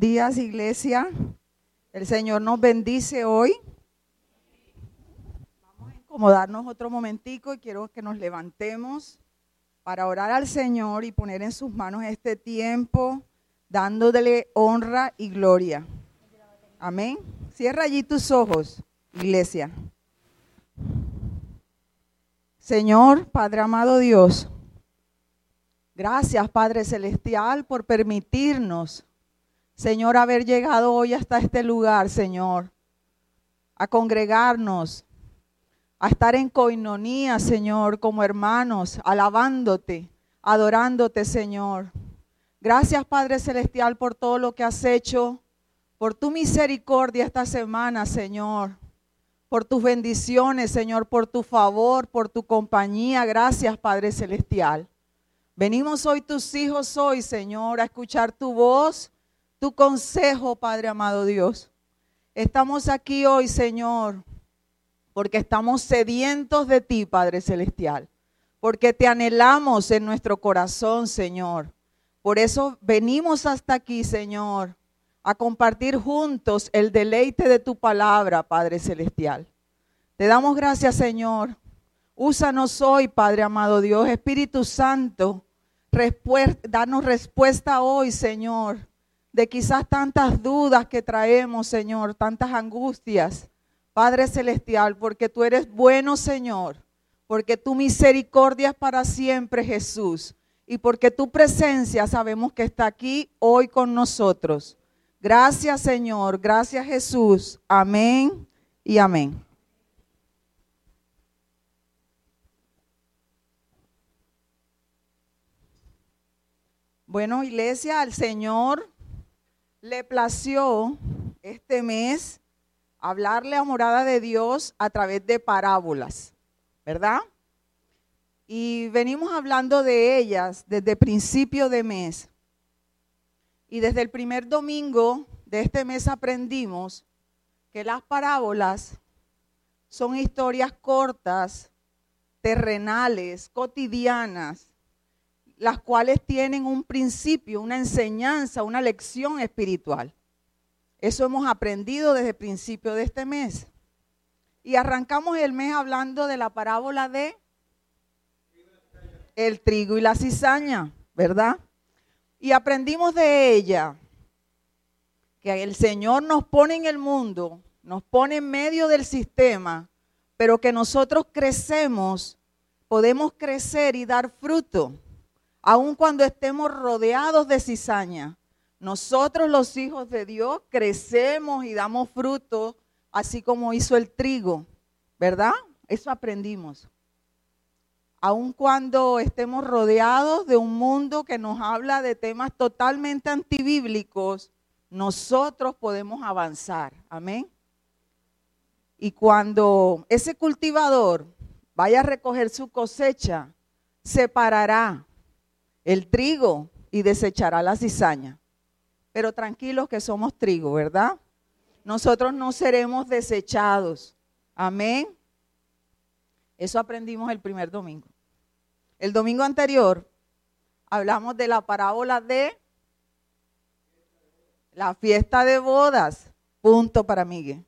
Días, iglesia. El Señor nos bendice hoy. Vamos a incomodarnos otro momentico y quiero que nos levantemos para orar al Señor y poner en sus manos este tiempo, dándole honra y gloria. Amén. Cierra allí tus ojos, iglesia. Señor, Padre amado Dios, gracias Padre Celestial por permitirnos, Señor, haber llegado hoy hasta este lugar, Señor, a congregarnos, a estar en coinonía, Señor, como hermanos, alabándote, adorándote, Señor. Gracias, Padre Celestial, por todo lo que has hecho, por tu misericordia esta semana, Señor, por tus bendiciones, Señor, por tu favor, por tu compañía. Gracias, Padre Celestial. Venimos hoy tus hijos hoy, Señor, a escuchar tu voz, tu consejo, Padre amado Dios. Estamos aquí hoy, Señor, porque estamos sedientos de ti, Padre Celestial, porque te anhelamos en nuestro corazón, Señor. Por eso venimos hasta aquí, Señor, a compartir juntos el deleite de tu palabra, Padre Celestial. Te damos gracias, Señor. Úsanos hoy, Padre amado Dios, Espíritu Santo. danos respuesta hoy, Señor, de quizás tantas dudas que traemos, Señor, tantas angustias. Padre Celestial, porque tú eres bueno, Señor, porque tu misericordia es para siempre, Jesús, y porque tu presencia sabemos que está aquí hoy con nosotros. Gracias Señor, gracias Jesús. Amén y amén. Bueno, iglesia, al Señor le plació este mes hablarle a morada de Dios a través de parábolas, ¿verdad? Y venimos hablando de ellas desde principio de mes. Y desde el primer domingo de este mes aprendimos que las parábolas son historias cortas, terrenales, cotidianas, las cuales tienen un principio, una enseñanza, una lección espiritual. Eso hemos aprendido desde el principio de este mes. Y arrancamos el mes hablando de la parábola de el trigo y la cizaña, ¿verdad? Y aprendimos de ella que el Señor nos pone en el mundo, nos pone en medio del sistema, pero que nosotros crecemos, podemos crecer y dar fruto, aun cuando estemos rodeados de cizaña. Nosotros los hijos de Dios crecemos y damos fruto, así como hizo el trigo, ¿verdad? Eso aprendimos aun cuando estemos rodeados de un mundo que nos habla de temas totalmente antibíblicos, nosotros podemos avanzar. Amén. Y cuando ese cultivador vaya a recoger su cosecha, separará el trigo y desechará la cizaña. Pero tranquilos que somos trigo, ¿verdad? Nosotros no seremos desechados. Amén. Eso aprendimos el primer domingo. El domingo anterior hablamos de la parábola de la fiesta de bodas. Punto para Miguel.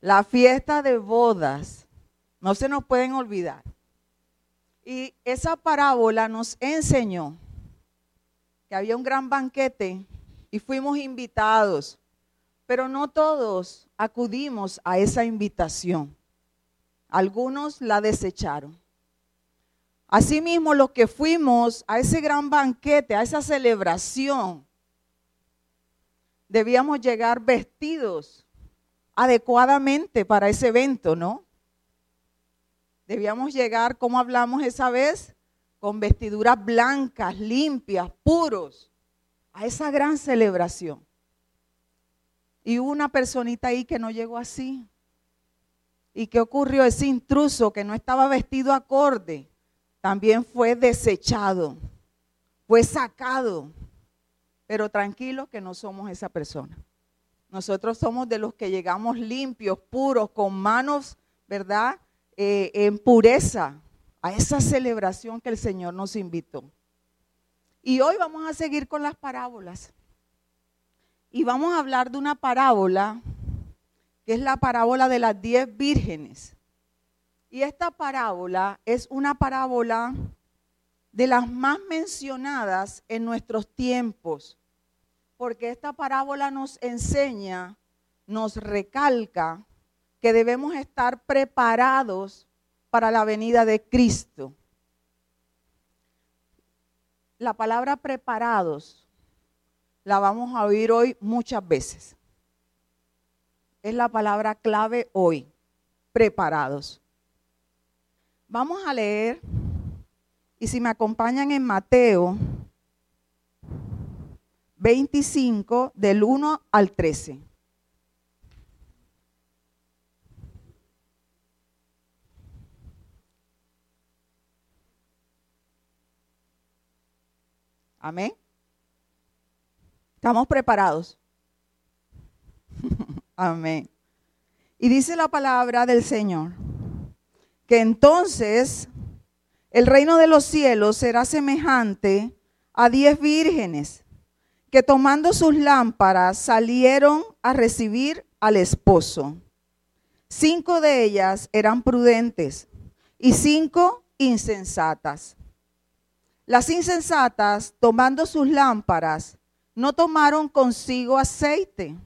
La fiesta de bodas. No se nos pueden olvidar. Y esa parábola nos enseñó que había un gran banquete y fuimos invitados, pero no todos acudimos a esa invitación. Algunos la desecharon. Asimismo, los que fuimos a ese gran banquete, a esa celebración, debíamos llegar vestidos adecuadamente para ese evento, ¿no? Debíamos llegar, como hablamos esa vez, con vestiduras blancas, limpias, puros, a esa gran celebración. Y hubo una personita ahí que no llegó así. ¿Y qué ocurrió? Ese intruso que no estaba vestido acorde también fue desechado, fue sacado. Pero tranquilo que no somos esa persona. Nosotros somos de los que llegamos limpios, puros, con manos, ¿verdad? Eh, en pureza a esa celebración que el Señor nos invitó. Y hoy vamos a seguir con las parábolas. Y vamos a hablar de una parábola, que es la parábola de las diez vírgenes. Y esta parábola es una parábola de las más mencionadas en nuestros tiempos, porque esta parábola nos enseña, nos recalca que debemos estar preparados para la venida de Cristo. La palabra preparados la vamos a oír hoy muchas veces. Es la palabra clave hoy, preparados. Vamos a leer, y si me acompañan en Mateo 25, del 1 al 13. Amén. ¿Estamos preparados? Amén. Y dice la palabra del Señor, que entonces el reino de los cielos será semejante a diez vírgenes que tomando sus lámparas salieron a recibir al esposo. Cinco de ellas eran prudentes y cinco insensatas. Las insensatas, tomando sus lámparas, no tomaron consigo aceite,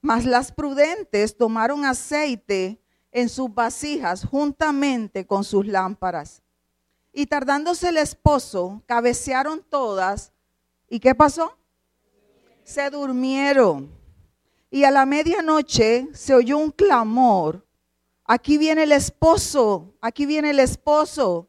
mas las prudentes tomaron aceite en sus vasijas juntamente con sus lámparas. Y tardándose el esposo, cabecearon todas. ¿Y qué pasó? Se durmieron. Y a la medianoche se oyó un clamor. Aquí viene el esposo, aquí viene el esposo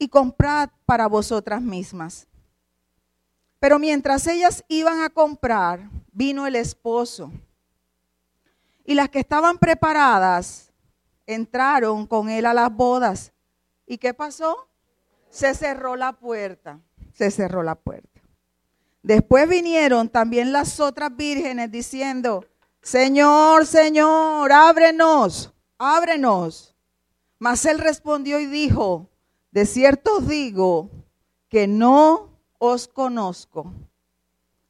y comprad para vosotras mismas. Pero mientras ellas iban a comprar, vino el esposo. Y las que estaban preparadas entraron con él a las bodas. ¿Y qué pasó? Se cerró la puerta. Se cerró la puerta. Después vinieron también las otras vírgenes diciendo, Señor, Señor, ábrenos, ábrenos. Mas él respondió y dijo, de cierto os digo que no os conozco.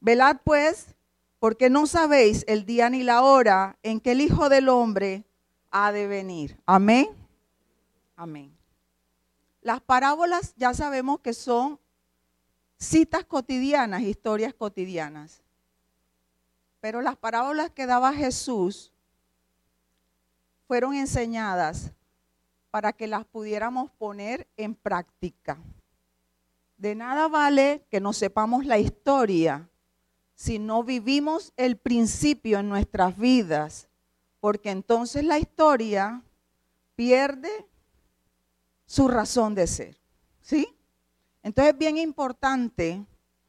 Velad pues, porque no sabéis el día ni la hora en que el Hijo del Hombre ha de venir. Amén. Amén. Las parábolas ya sabemos que son citas cotidianas, historias cotidianas. Pero las parábolas que daba Jesús fueron enseñadas para que las pudiéramos poner en práctica. De nada vale que no sepamos la historia si no vivimos el principio en nuestras vidas, porque entonces la historia pierde su razón de ser. ¿Sí? Entonces es bien importante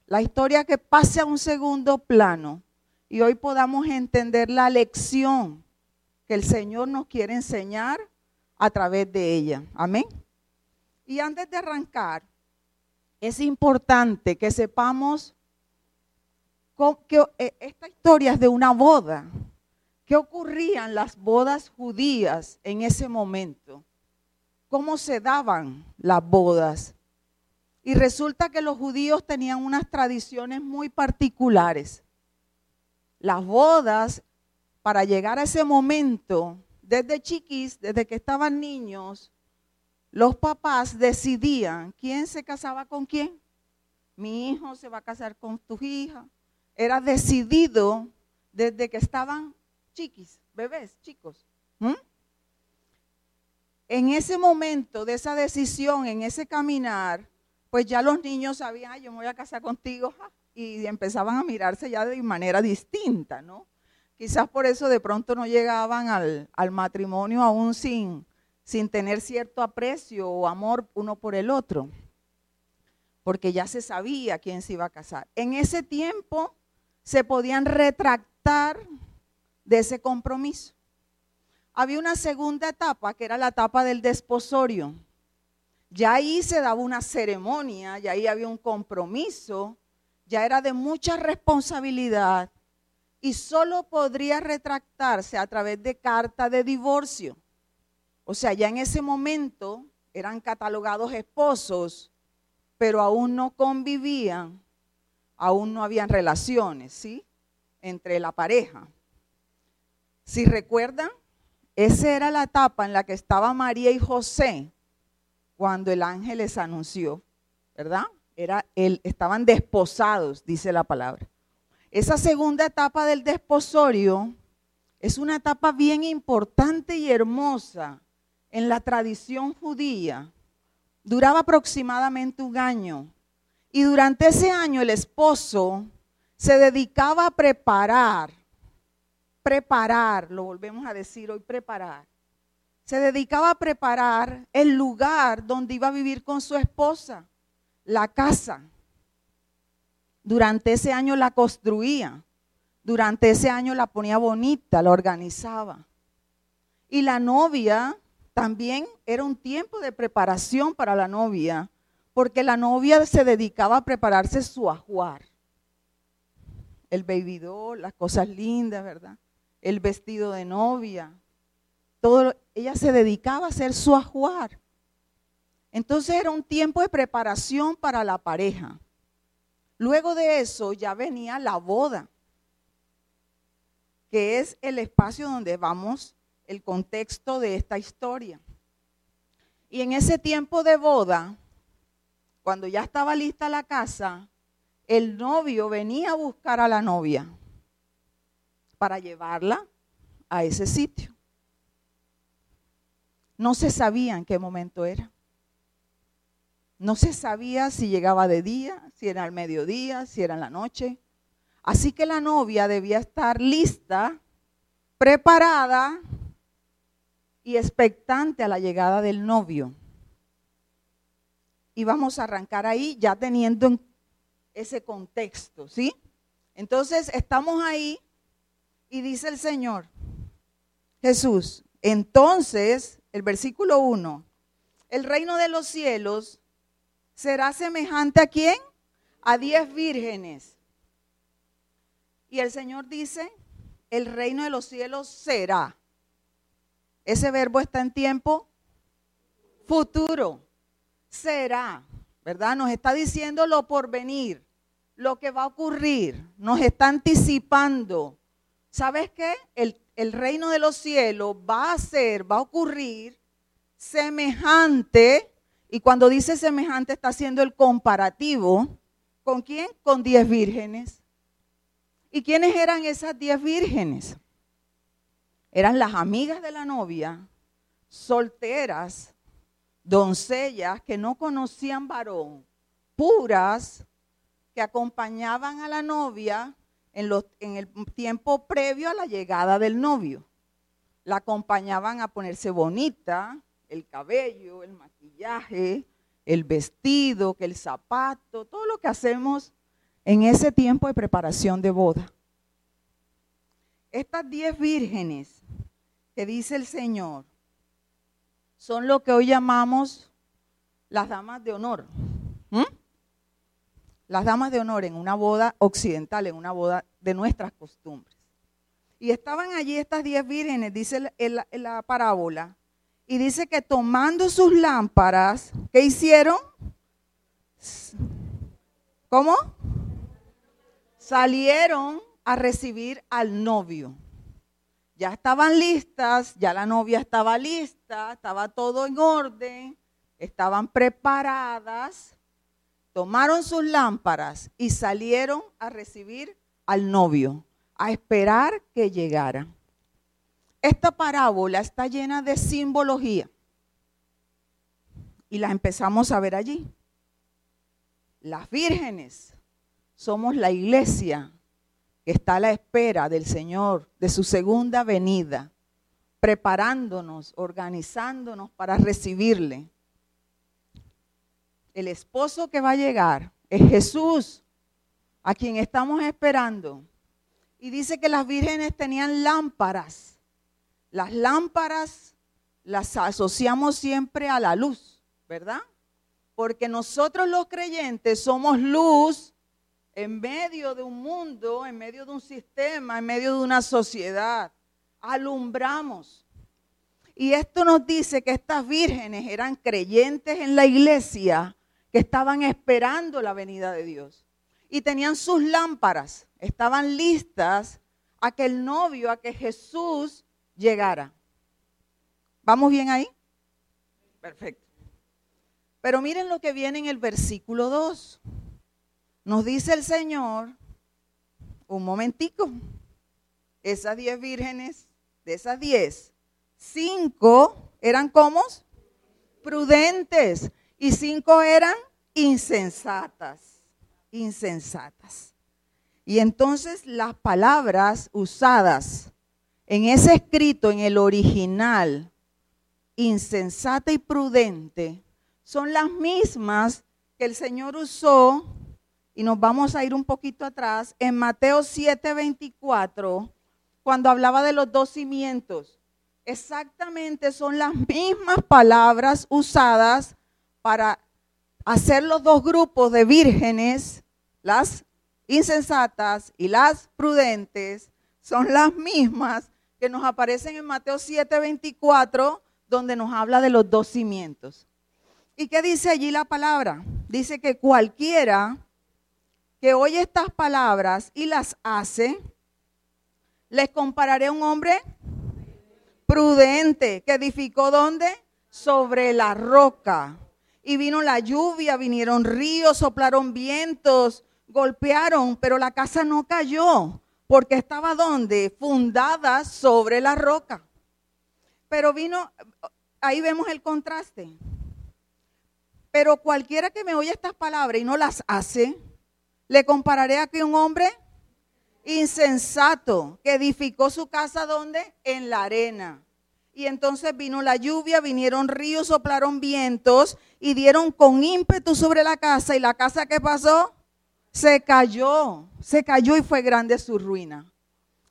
la historia que pase a un segundo plano y hoy podamos entender la lección que el Señor nos quiere enseñar a través de ella. Amén. Y antes de arrancar, es importante que sepamos que eh, esta historia es de una boda. ¿Qué ocurrían las bodas judías en ese momento? ¿Cómo se daban las bodas? Y resulta que los judíos tenían unas tradiciones muy particulares. Las bodas, para llegar a ese momento, desde chiquis, desde que estaban niños, los papás decidían quién se casaba con quién. Mi hijo se va a casar con tu hija. Era decidido desde que estaban chiquis, bebés, chicos. En ese momento de esa decisión, en ese caminar, pues ya los niños sabían, yo me voy a casar contigo, y empezaban a mirarse ya de manera distinta, ¿no? Quizás por eso de pronto no llegaban al, matrimonio aún sin, sin tener cierto aprecio o amor uno por el otro, porque ya se sabía quién se iba a casar. En ese tiempo se podían retractar de ese compromiso. Había una segunda etapa, que era la etapa del desposorio. Ya ahí se daba una ceremonia, ya ahí había un compromiso, ya era de mucha responsabilidad y solo podría retractarse a través de carta de divorcio. O sea, ya en ese momento eran catalogados esposos, pero aún no convivían, aún no habían relaciones, ¿sí? Entre la pareja. Si recuerdan, esa era la etapa en la que estaba María y José cuando el ángel les anunció, ¿verdad? Era estaban desposados, dice la palabra. Esa segunda etapa del desposorio es una etapa bien importante y hermosa en la tradición judía. Duraba aproximadamente un año. Y durante ese año el esposo se dedicaba a preparar preparar, lo volvemos a decir hoy, preparar. Se dedicaba a preparar el lugar donde iba a vivir con su esposa, la casa. Durante ese año la construía, durante ese año la ponía bonita, la organizaba. Y la novia también era un tiempo de preparación para la novia, porque la novia se dedicaba a prepararse su ajuar. El baby las cosas lindas, ¿verdad? el vestido de novia. Todo, ella se dedicaba a hacer su ajuar. Entonces era un tiempo de preparación para la pareja. Luego de eso ya venía la boda, que es el espacio donde vamos el contexto de esta historia. Y en ese tiempo de boda, cuando ya estaba lista la casa, el novio venía a buscar a la novia para llevarla a ese sitio. No se sabía en qué momento era. No se sabía si llegaba de día, si era al mediodía, si era en la noche. Así que la novia debía estar lista, preparada y expectante a la llegada del novio. Y vamos a arrancar ahí ya teniendo ese contexto, ¿sí? Entonces estamos ahí y dice el Señor, Jesús, entonces, el versículo 1, el reino de los cielos será semejante a quién? A diez vírgenes. Y el Señor dice, el reino de los cielos será. Ese verbo está en tiempo futuro. Será, ¿verdad? Nos está diciendo lo por venir, lo que va a ocurrir. Nos está anticipando ¿sabes qué? El, reino de los cielos va a ser, va a ocurrir semejante, y cuando dice semejante está haciendo el comparativo, ¿con quién? Con diez vírgenes. ¿Y quiénes eran esas diez vírgenes? Eran las amigas de la novia, solteras, doncellas que no conocían varón, puras, que acompañaban a la novia en, el tiempo previo a la llegada del novio. La acompañaban a ponerse bonita, el cabello, el maquillaje, el vestido, que el zapato, todo lo que hacemos en ese tiempo de preparación de boda. Estas diez vírgenes que dice el Señor son lo que hoy llamamos las damas de honor las damas de honor en una boda occidental, en una boda de nuestras costumbres. Y estaban allí estas diez vírgenes, dice la, la parábola, y dice que tomando sus lámparas, ¿qué hicieron? ¿Cómo? Salieron a recibir al novio. Ya estaban listas, ya la novia estaba lista, estaba todo en orden, estaban preparadas tomaron sus lámparas y salieron a recibir al novio, a esperar que llegara. Esta parábola está llena de simbología y la empezamos a ver allí. Las vírgenes somos la iglesia que está a la espera del Señor, de su segunda venida, preparándonos, organizándonos para recibirle el esposo que va a llegar es Jesús, a quien estamos esperando. Y dice que las vírgenes tenían lámparas. Las lámparas las asociamos siempre a la luz, ¿verdad? Porque nosotros los creyentes somos luz en medio de un mundo, en medio de un sistema, en medio de una sociedad. Alumbramos. Y esto nos dice que estas vírgenes eran creyentes en la iglesia que estaban esperando la venida de Dios. Y tenían sus lámparas, estaban listas a que el novio, a que Jesús llegara. ¿Vamos bien ahí? Perfecto. Pero miren lo que viene en el versículo 2. Nos dice el Señor, un momentico, esas diez vírgenes, de esas diez, cinco eran como prudentes y cinco eran insensatas, insensatas. Y entonces las palabras usadas en ese escrito, en el original, insensata y prudente, son las mismas que el Señor usó, y nos vamos a ir un poquito atrás, en Mateo 7:24, cuando hablaba de los dos cimientos. Exactamente son las mismas palabras usadas para hacer los dos grupos de vírgenes, las insensatas y las prudentes, son las mismas que nos aparecen en Mateo 7:24, donde nos habla de los dos cimientos. ¿Y qué dice allí la palabra? Dice que cualquiera que oye estas palabras y las hace, les compararé a un hombre prudente que edificó ¿dónde? Sobre la roca. Y vino la lluvia, vinieron ríos, soplaron vientos, golpearon, pero la casa no cayó, porque estaba donde? Fundada sobre la roca. Pero vino, ahí vemos el contraste. Pero cualquiera que me oye estas palabras y no las hace, le compararé a que un hombre insensato que edificó su casa donde? En la arena. Y entonces vino la lluvia, vinieron ríos, soplaron vientos y dieron con ímpetu sobre la casa. ¿Y la casa qué pasó? Se cayó, se cayó y fue grande su ruina.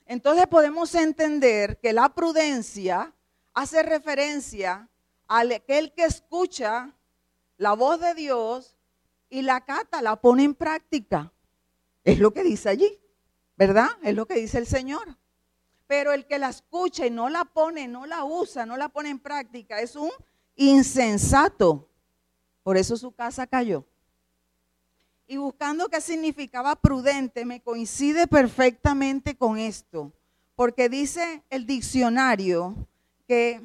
Entonces podemos entender que la prudencia hace referencia a aquel que escucha la voz de Dios y la cata, la pone en práctica. Es lo que dice allí, ¿verdad? Es lo que dice el Señor. Pero el que la escucha y no la pone, no la usa, no la pone en práctica, es un insensato. Por eso su casa cayó. Y buscando qué significaba prudente, me coincide perfectamente con esto. Porque dice el diccionario que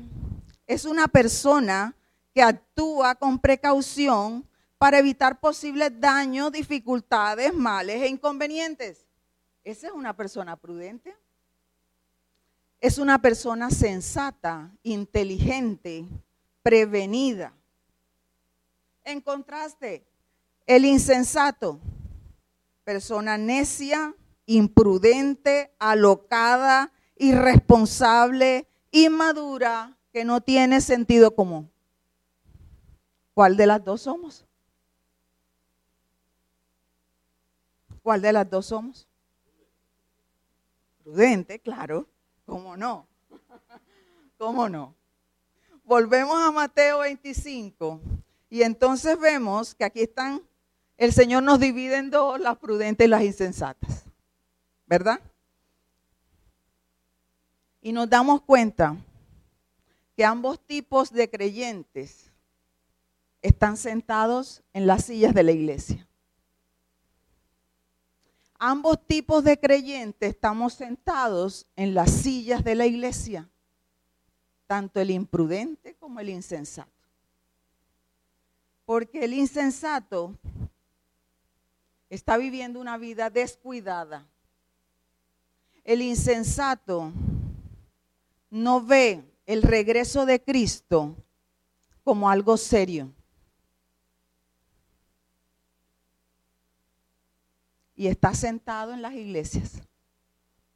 es una persona que actúa con precaución para evitar posibles daños, dificultades, males e inconvenientes. Esa es una persona prudente. Es una persona sensata, inteligente, prevenida. En contraste, el insensato, persona necia, imprudente, alocada, irresponsable, inmadura, que no tiene sentido común. ¿Cuál de las dos somos? ¿Cuál de las dos somos? Prudente, claro. ¿Cómo no? ¿Cómo no? Volvemos a Mateo 25 y entonces vemos que aquí están, el Señor nos divide en dos, las prudentes y las insensatas. ¿Verdad? Y nos damos cuenta que ambos tipos de creyentes están sentados en las sillas de la iglesia. Ambos tipos de creyentes estamos sentados en las sillas de la iglesia, tanto el imprudente como el insensato. Porque el insensato está viviendo una vida descuidada. El insensato no ve el regreso de Cristo como algo serio. y está sentado en las iglesias,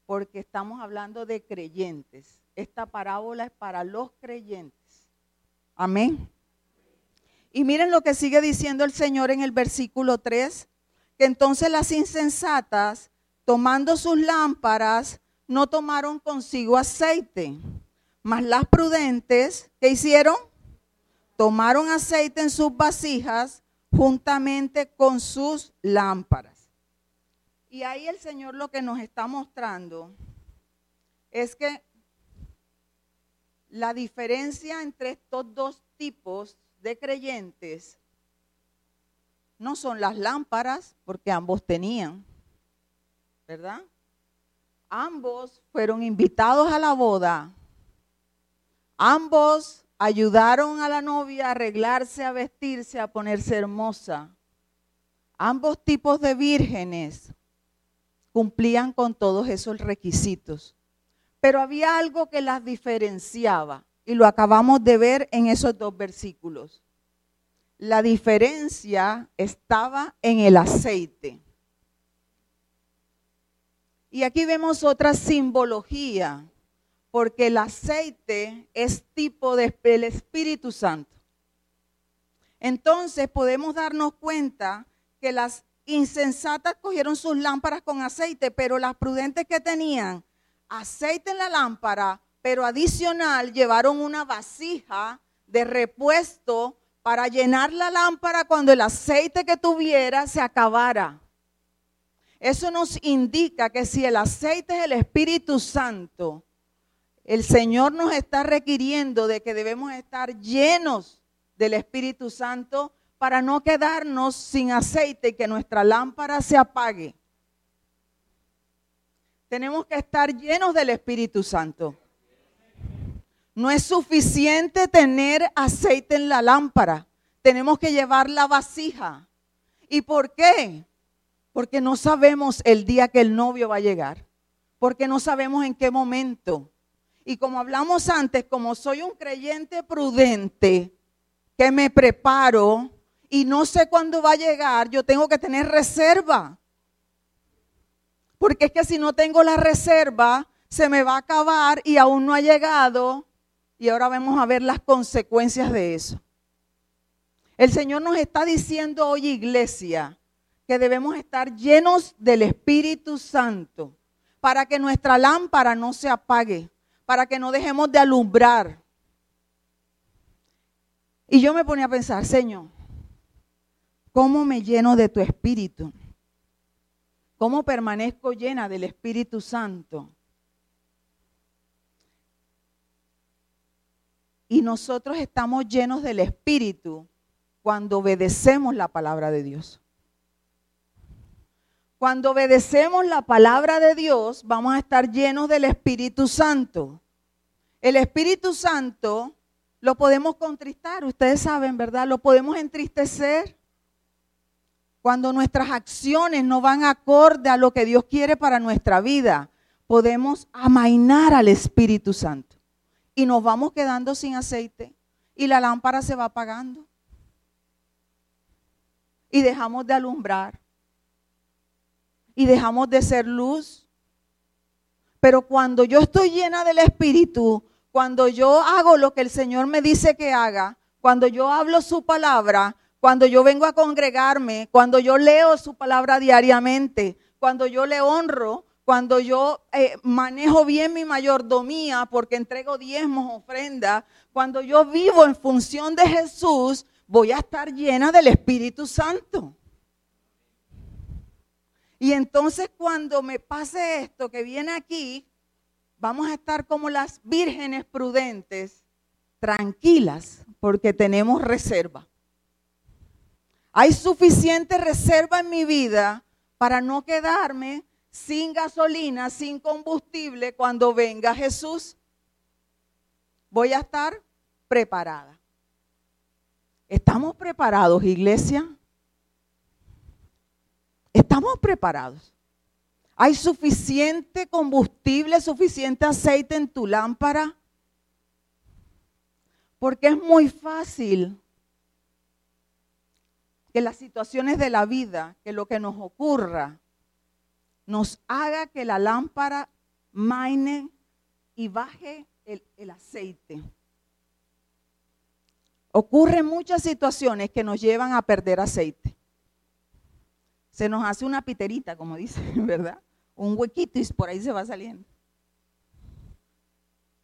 porque estamos hablando de creyentes. Esta parábola es para los creyentes. Amén. Y miren lo que sigue diciendo el Señor en el versículo 3, que entonces las insensatas tomando sus lámparas, no tomaron consigo aceite. Mas las prudentes, ¿qué hicieron? Tomaron aceite en sus vasijas juntamente con sus lámparas. Y ahí el Señor lo que nos está mostrando es que la diferencia entre estos dos tipos de creyentes no son las lámparas, porque ambos tenían, ¿verdad? Ambos fueron invitados a la boda. Ambos ayudaron a la novia a arreglarse, a vestirse, a ponerse hermosa. Ambos tipos de vírgenes cumplían con todos esos requisitos. Pero había algo que las diferenciaba y lo acabamos de ver en esos dos versículos. La diferencia estaba en el aceite. Y aquí vemos otra simbología, porque el aceite es tipo del Espíritu Santo. Entonces podemos darnos cuenta que las insensatas cogieron sus lámparas con aceite, pero las prudentes que tenían aceite en la lámpara, pero adicional llevaron una vasija de repuesto para llenar la lámpara cuando el aceite que tuviera se acabara. Eso nos indica que si el aceite es el Espíritu Santo, el Señor nos está requiriendo de que debemos estar llenos del Espíritu Santo para no quedarnos sin aceite y que nuestra lámpara se apague. Tenemos que estar llenos del Espíritu Santo. No es suficiente tener aceite en la lámpara. Tenemos que llevar la vasija. ¿Y por qué? Porque no sabemos el día que el novio va a llegar. Porque no sabemos en qué momento. Y como hablamos antes, como soy un creyente prudente, que me preparo y no sé cuándo va a llegar, yo tengo que tener reserva. Porque es que si no tengo la reserva, se me va a acabar y aún no ha llegado y ahora vamos a ver las consecuencias de eso. El Señor nos está diciendo hoy, iglesia, que debemos estar llenos del Espíritu Santo para que nuestra lámpara no se apague, para que no dejemos de alumbrar. Y yo me ponía a pensar, Señor, ¿cómo me lleno de tu Espíritu? ¿Cómo permanezco llena del Espíritu Santo? Y nosotros estamos llenos del Espíritu cuando obedecemos la palabra de Dios. Cuando obedecemos la palabra de Dios, vamos a estar llenos del Espíritu Santo. El Espíritu Santo lo podemos contristar, ustedes saben, ¿verdad? Lo podemos entristecer cuando nuestras acciones no van acorde a lo que Dios quiere para nuestra vida. Podemos amainar al Espíritu Santo y nos vamos quedando sin aceite y la lámpara se va apagando. Y dejamos de alumbrar. Y dejamos de ser luz. Pero cuando yo estoy llena del Espíritu, cuando yo hago lo que el Señor me dice que haga, cuando yo hablo su palabra, cuando yo vengo a congregarme, cuando yo leo su palabra diariamente, cuando yo le honro, cuando yo eh, manejo bien mi mayordomía porque entrego diezmos, ofrendas, cuando yo vivo en función de Jesús, voy a estar llena del Espíritu Santo. Y entonces cuando me pase esto que viene aquí, vamos a estar como las vírgenes prudentes, tranquilas, porque tenemos reserva. Hay suficiente reserva en mi vida para no quedarme sin gasolina, sin combustible, cuando venga Jesús, voy a estar preparada. ¿Estamos preparados, iglesia? ¿Estamos preparados? ¿Hay suficiente combustible, suficiente aceite en tu lámpara? Porque es muy fácil que las situaciones de la vida, que lo que nos ocurra, nos haga que la lámpara maine y baje el, aceite. Ocurren muchas situaciones que nos llevan a perder aceite. Se nos hace una piterita, como dice, ¿verdad? un huequito y por ahí se va saliendo.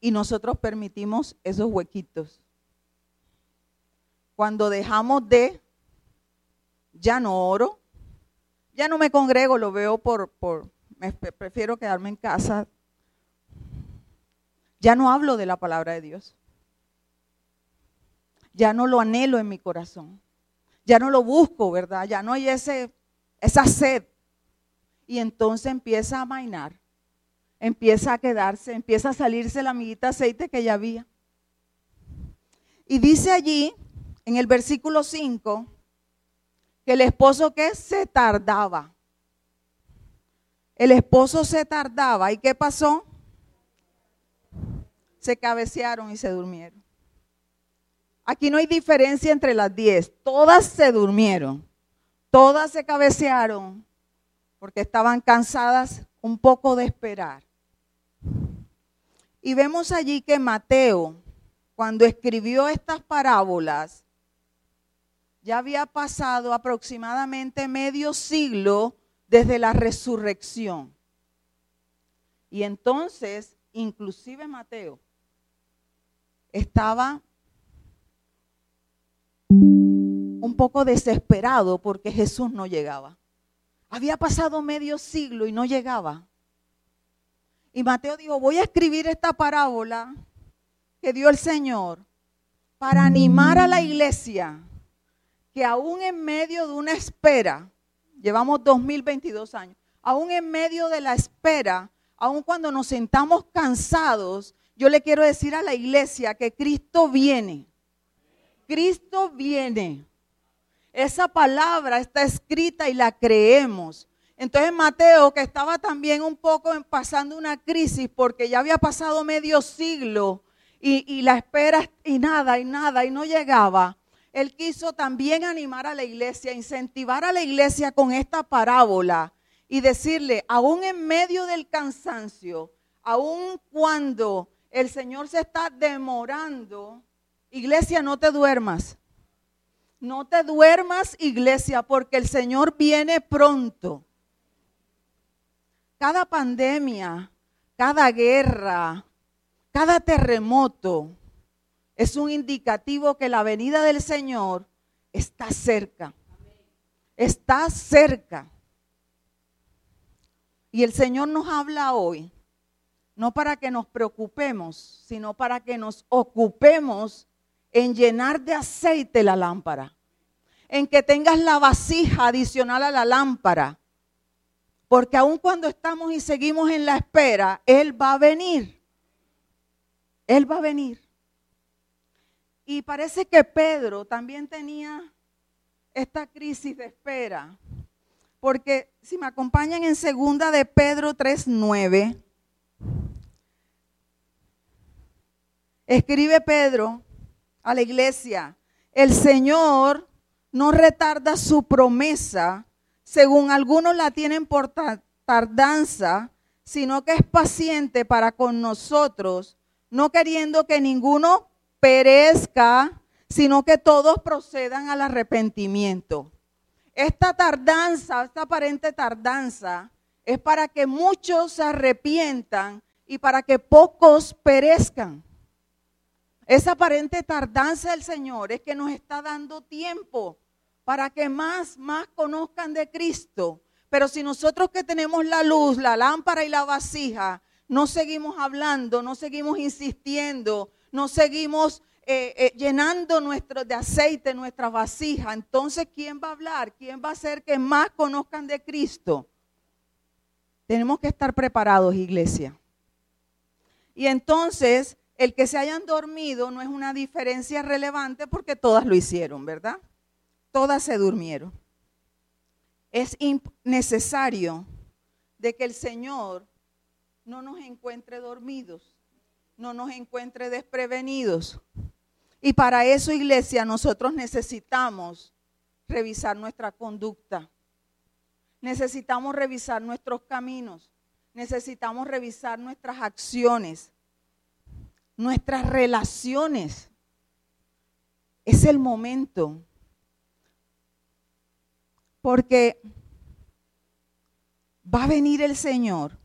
Y nosotros permitimos esos huequitos. Cuando dejamos de, ya no oro, ya no me congrego, lo veo por, por prefiero quedarme en casa. Ya no hablo de la palabra de Dios. Ya no lo anhelo en mi corazón. Ya no lo busco, ¿verdad? Ya no hay ese, esa sed. Y entonces empieza a mainar. Empieza a quedarse, empieza a salirse la amiguita aceite que ya había. Y dice allí, en el versículo 5, que el esposo que se tardaba. El esposo se tardaba. ¿Y qué pasó? Se cabecearon y se durmieron. Aquí no hay diferencia entre las diez. Todas se durmieron. Todas se cabecearon porque estaban cansadas un poco de esperar. Y vemos allí que Mateo, cuando escribió estas parábolas, ya había pasado aproximadamente medio siglo desde la resurrección. Y entonces, inclusive Mateo, estaba un poco desesperado porque Jesús no llegaba. Había pasado medio siglo y no llegaba. Y Mateo dijo, voy a escribir esta parábola que dio el Señor para animar a la iglesia que aún en medio de una espera, llevamos 2022 años, aún en medio de la espera, aún cuando nos sentamos cansados, yo le quiero decir a la iglesia que Cristo viene. Cristo viene. Esa palabra está escrita y la creemos. Entonces Mateo, que estaba también un poco pasando una crisis porque ya había pasado medio siglo y, y la espera y nada y nada y no llegaba, él quiso también animar a la iglesia, incentivar a la iglesia con esta parábola y decirle, aún en medio del cansancio, aún cuando el Señor se está demorando, iglesia, no te duermas. No te duermas, iglesia, porque el Señor viene pronto. Cada pandemia, cada guerra, cada terremoto, es un indicativo que la venida del Señor está cerca. Está cerca. Y el Señor nos habla hoy, no para que nos preocupemos, sino para que nos ocupemos en llenar de aceite la lámpara, en que tengas la vasija adicional a la lámpara, porque aun cuando estamos y seguimos en la espera, Él va a venir. Él va a venir. Y parece que Pedro también tenía esta crisis de espera. Porque si me acompañan en segunda de Pedro 3:9, escribe Pedro a la iglesia, el Señor no retarda su promesa, según algunos la tienen por tardanza, sino que es paciente para con nosotros, no queriendo que ninguno perezca, sino que todos procedan al arrepentimiento. Esta tardanza, esta aparente tardanza, es para que muchos se arrepientan y para que pocos perezcan. Esa aparente tardanza del Señor es que nos está dando tiempo para que más, más conozcan de Cristo. Pero si nosotros que tenemos la luz, la lámpara y la vasija, no seguimos hablando, no seguimos insistiendo, no seguimos eh, eh, llenando nuestro, de aceite nuestra vasija, entonces ¿quién va a hablar? ¿Quién va a hacer que más conozcan de Cristo? Tenemos que estar preparados, iglesia. Y entonces, el que se hayan dormido no es una diferencia relevante porque todas lo hicieron, ¿verdad? Todas se durmieron. Es necesario de que el Señor no nos encuentre dormidos no nos encuentre desprevenidos. Y para eso, iglesia, nosotros necesitamos revisar nuestra conducta. Necesitamos revisar nuestros caminos. Necesitamos revisar nuestras acciones, nuestras relaciones. Es el momento. Porque va a venir el Señor.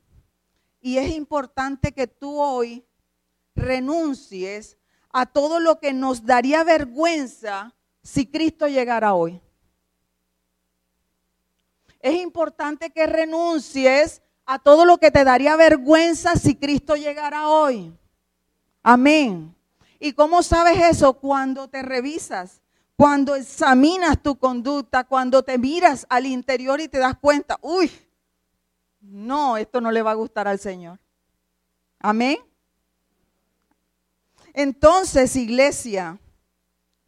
Y es importante que tú hoy renuncies a todo lo que nos daría vergüenza si Cristo llegara hoy. Es importante que renuncies a todo lo que te daría vergüenza si Cristo llegara hoy. Amén. ¿Y cómo sabes eso? Cuando te revisas, cuando examinas tu conducta, cuando te miras al interior y te das cuenta, uy, no, esto no le va a gustar al Señor. Amén. Entonces, iglesia,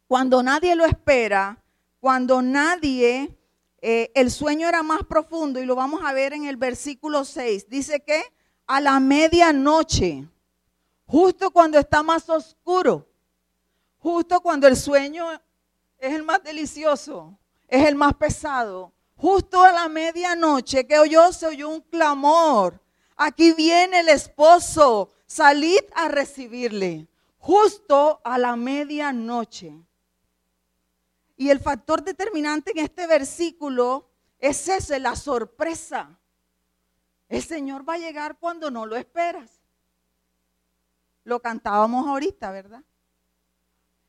cuando nadie lo espera, cuando nadie, eh, el sueño era más profundo y lo vamos a ver en el versículo 6, dice que a la medianoche, justo cuando está más oscuro, justo cuando el sueño es el más delicioso, es el más pesado, justo a la medianoche que oyó, se oyó un clamor. Aquí viene el esposo, salid a recibirle, justo a la medianoche. Y el factor determinante en este versículo es ese, la sorpresa. El Señor va a llegar cuando no lo esperas. Lo cantábamos ahorita, ¿verdad?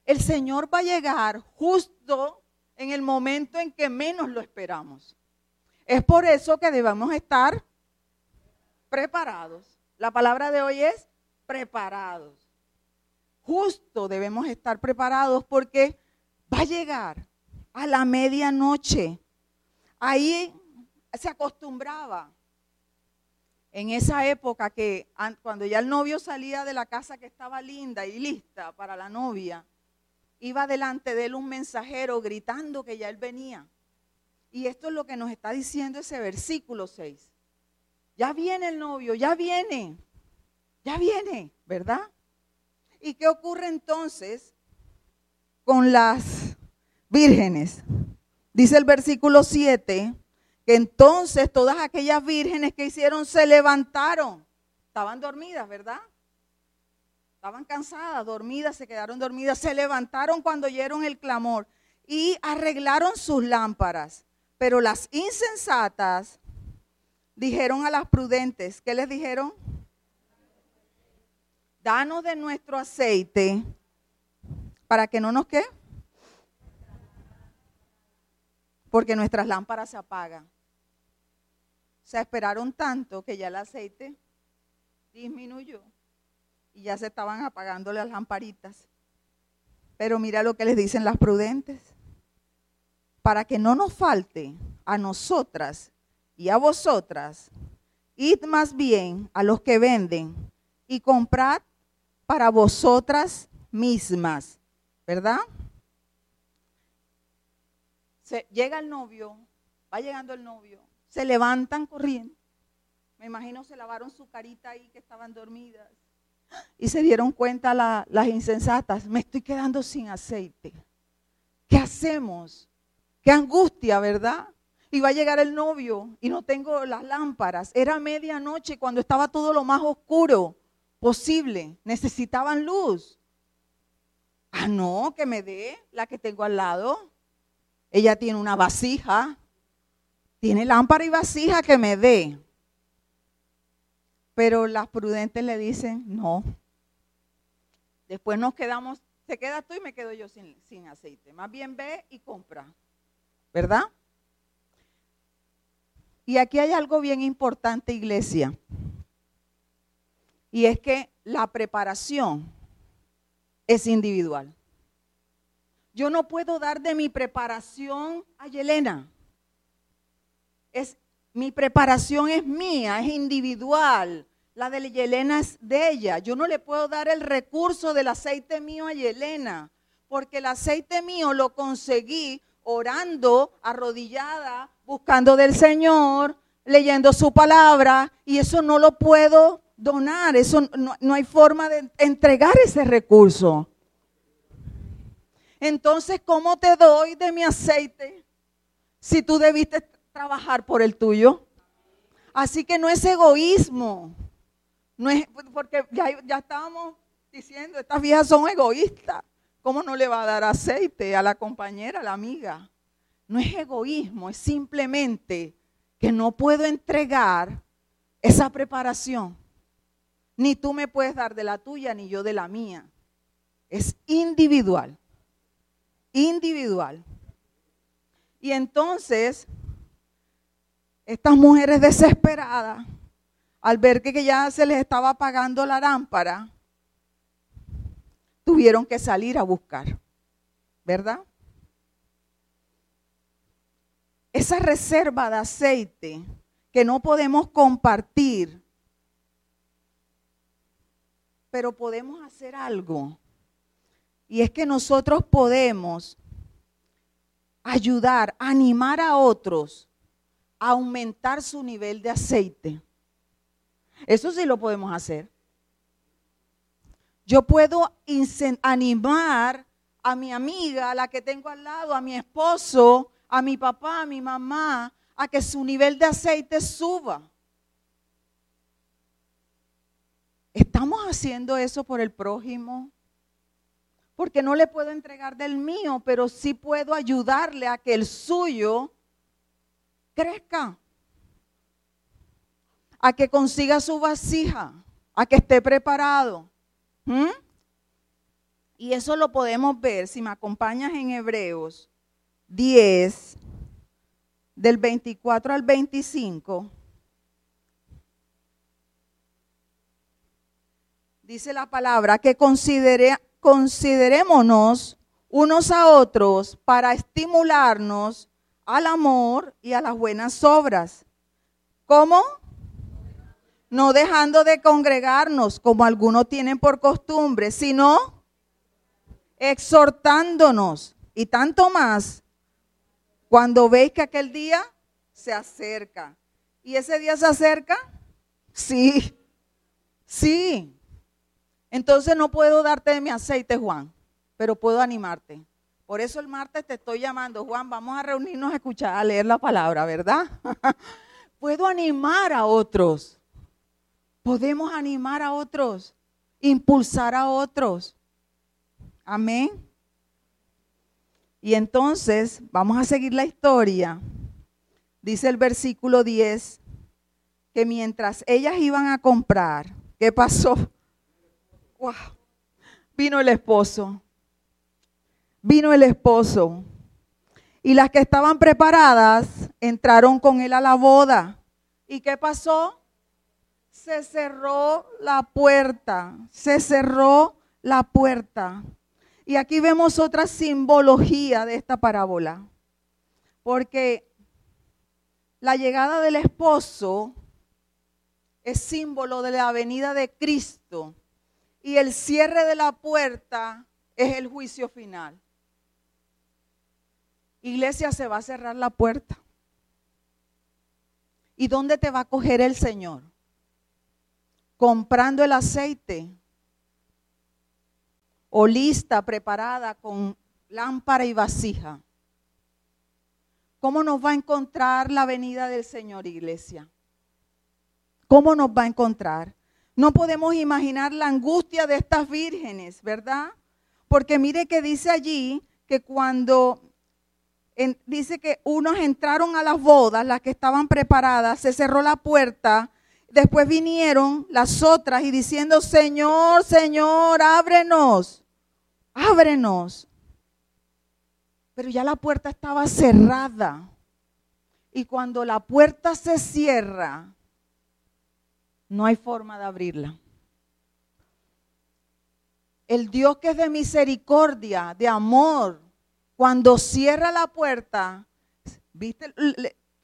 El Señor va a llegar justo en el momento en que menos lo esperamos. Es por eso que debemos estar preparados. La palabra de hoy es preparados. Justo debemos estar preparados porque va a llegar a la medianoche. Ahí se acostumbraba en esa época que cuando ya el novio salía de la casa que estaba linda y lista para la novia, iba delante de él un mensajero gritando que ya él venía. Y esto es lo que nos está diciendo ese versículo 6. Ya viene el novio, ya viene, ya viene, ¿verdad? ¿Y qué ocurre entonces con las vírgenes? Dice el versículo 7 que entonces todas aquellas vírgenes que hicieron se levantaron. Estaban dormidas, ¿verdad? Estaban cansadas, dormidas, se quedaron dormidas, se levantaron cuando oyeron el clamor y arreglaron sus lámparas. Pero las insensatas dijeron a las prudentes, ¿qué les dijeron? Danos de nuestro aceite para que no nos quede. Porque nuestras lámparas se apagan. Se esperaron tanto que ya el aceite disminuyó y ya se estaban apagando las lamparitas. Pero mira lo que les dicen las prudentes. Para que no nos falte a nosotras y a vosotras, id más bien a los que venden y comprad para vosotras mismas, ¿verdad? Se, llega el novio, va llegando el novio, se levantan corriendo. Me imagino se lavaron su carita ahí que estaban dormidas y se dieron cuenta las insensatas, me estoy quedando sin aceite. ¿Qué hacemos? Qué angustia, ¿verdad? Y va a llegar el novio y no tengo las lámparas. Era medianoche cuando estaba todo lo más oscuro posible. Necesitaban luz. Ah, no, que me dé la que tengo al lado. Ella tiene una vasija. Tiene lámpara y vasija que me dé. Pero las prudentes le dicen, no. Después nos quedamos, se queda tú y me quedo yo sin, sin aceite. Más bien ve y compra. ¿Verdad? Y aquí hay algo bien importante, iglesia. Y es que la preparación es individual. Yo no puedo dar de mi preparación a Yelena. Es mi preparación es mía, es individual. La de Yelena es de ella. Yo no le puedo dar el recurso del aceite mío a Yelena, porque el aceite mío lo conseguí orando, arrodillada, buscando del Señor, leyendo su palabra, y eso no lo puedo donar, eso no, hay forma de entregar ese recurso. Entonces, ¿cómo te doy de mi aceite si tú debiste trabajar por el tuyo. Así que no es egoísmo. No es, porque ya, ya estábamos diciendo, estas viejas son egoístas. ¿Cómo no le va a dar aceite a la compañera, a la amiga? No es egoísmo, es simplemente que no puedo entregar esa preparación. Ni tú me puedes dar de la tuya, ni yo de la mía. Es individual. Individual. Y entonces, estas mujeres desesperadas, al ver que ya se les estaba apagando la lámpara, tuvieron que salir a buscar. ¿Verdad? Esa reserva de aceite que no podemos compartir, pero podemos hacer algo. Y es que nosotros podemos ayudar, animar a otros a aumentar su nivel de aceite. Eso sí lo podemos hacer. Yo puedo animar a mi amiga, a la que tengo al lado, a mi esposo, a mi papá, a mi mamá, a que su nivel de aceite suba. ¿Estamos haciendo eso por el prójimo? Porque no le puedo entregar del mío, pero sí puedo ayudarle a que el suyo crezca, a que consiga su vasija, a que esté preparado. Y eso lo podemos ver si me acompañas en Hebreos 10, del 24 al 25. Dice la palabra que considere, considerémonos unos a otros para estimularnos al amor y a las buenas obras. ¿Cómo? no dejando de congregarnos como algunos tienen por costumbre, sino exhortándonos y tanto más cuando veis que aquel día se acerca. ¿Y ese día se acerca? Sí, sí. Entonces no puedo darte de mi aceite, Juan, pero puedo animarte. Por eso el martes te estoy llamando, Juan, vamos a reunirnos a escuchar, a leer la palabra, ¿verdad? puedo animar a otros podemos animar a otros, impulsar a otros. Amén. Y entonces vamos a seguir la historia. Dice el versículo 10 que mientras ellas iban a comprar, ¿qué pasó? Vino el esposo. Vino el esposo. Y las que estaban preparadas entraron con él a la boda. ¿Y qué pasó? se cerró la puerta, se cerró la puerta. Y aquí vemos otra simbología de esta parábola, porque la llegada del esposo es símbolo de la venida de Cristo y el cierre de la puerta es el juicio final. Iglesia, se va a cerrar la puerta. ¿Y dónde te va a coger el Señor? comprando el aceite o lista, preparada con lámpara y vasija. ¿Cómo nos va a encontrar la venida del Señor, iglesia? ¿Cómo nos va a encontrar? No podemos imaginar la angustia de estas vírgenes, ¿verdad? Porque mire que dice allí que cuando dice que unos entraron a las bodas, las que estaban preparadas, se cerró la puerta Después vinieron las otras y diciendo, Señor, Señor, ábrenos, ábrenos. Pero ya la puerta estaba cerrada. Y cuando la puerta se cierra, no hay forma de abrirla. El Dios que es de misericordia, de amor, cuando cierra la puerta, ¿viste?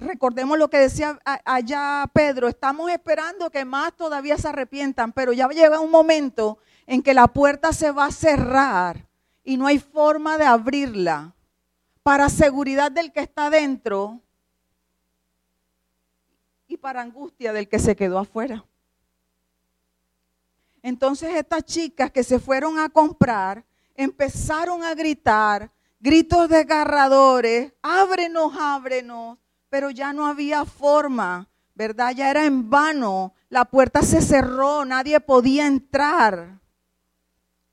recordemos lo que decía allá Pedro, estamos esperando que más todavía se arrepientan, pero ya llega un momento en que la puerta se va a cerrar y no hay forma de abrirla para seguridad del que está dentro y para angustia del que se quedó afuera. Entonces estas chicas que se fueron a comprar empezaron a gritar, gritos desgarradores, ábrenos, ábrenos pero ya no había forma, ¿verdad? Ya era en vano, la puerta se cerró, nadie podía entrar.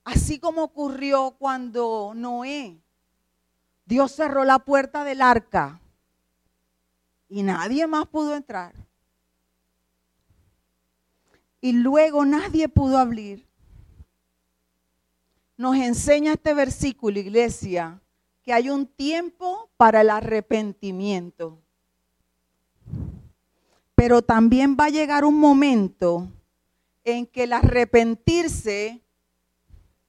Así como ocurrió cuando Noé, Dios cerró la puerta del arca. y nadie más pudo entrar. Y luego nadie pudo abrir. Nos enseña este versículo, iglesia, que hay un tiempo para el arrepentimiento. Pero también va a llegar un momento en que el arrepentirse,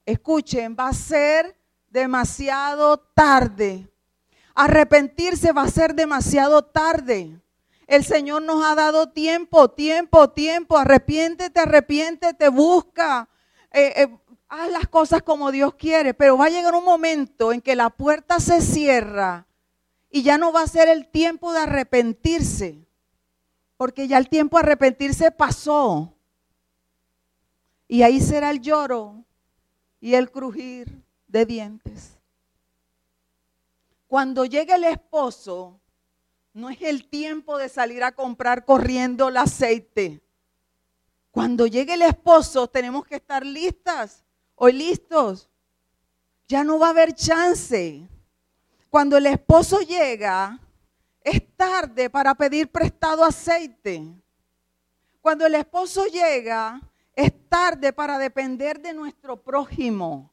escuchen, va a ser demasiado tarde. Arrepentirse va a ser demasiado tarde. El Señor nos ha dado tiempo, tiempo, tiempo. Arrepiéntete, arrepiéntete, busca. Eh, eh, haz las cosas como Dios quiere. Pero va a llegar un momento en que la puerta se cierra y ya no va a ser el tiempo de arrepentirse. Porque ya el tiempo de arrepentirse pasó. Y ahí será el lloro y el crujir de dientes. Cuando llegue el esposo, no es el tiempo de salir a comprar corriendo el aceite. Cuando llegue el esposo, tenemos que estar listas o listos. Ya no va a haber chance. Cuando el esposo llega, es tarde para pedir prestado aceite. Cuando el esposo llega, es tarde para depender de nuestro prójimo.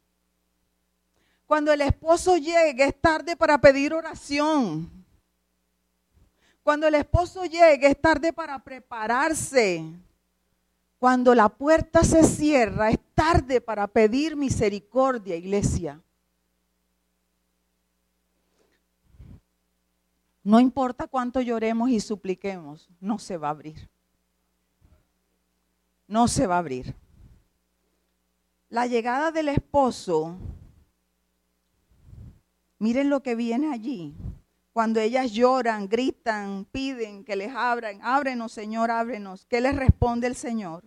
Cuando el esposo llegue es tarde para pedir oración. Cuando el esposo llegue es tarde para prepararse. Cuando la puerta se cierra es tarde para pedir misericordia, iglesia. No importa cuánto lloremos y supliquemos, no se va a abrir. No se va a abrir. La llegada del esposo Miren lo que viene allí. Cuando ellas lloran, gritan, piden que les abran, ábrenos Señor, ábrenos. ¿Qué les responde el Señor?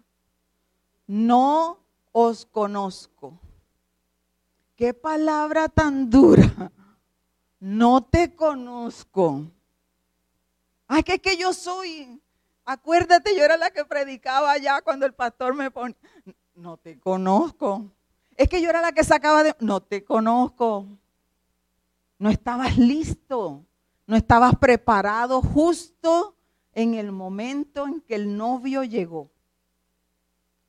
No os conozco. Qué palabra tan dura. No te conozco. Ay, que es que yo soy. Acuérdate, yo era la que predicaba allá cuando el pastor me pone. No te conozco. Es que yo era la que sacaba de. No te conozco. No estabas listo, no estabas preparado justo en el momento en que el novio llegó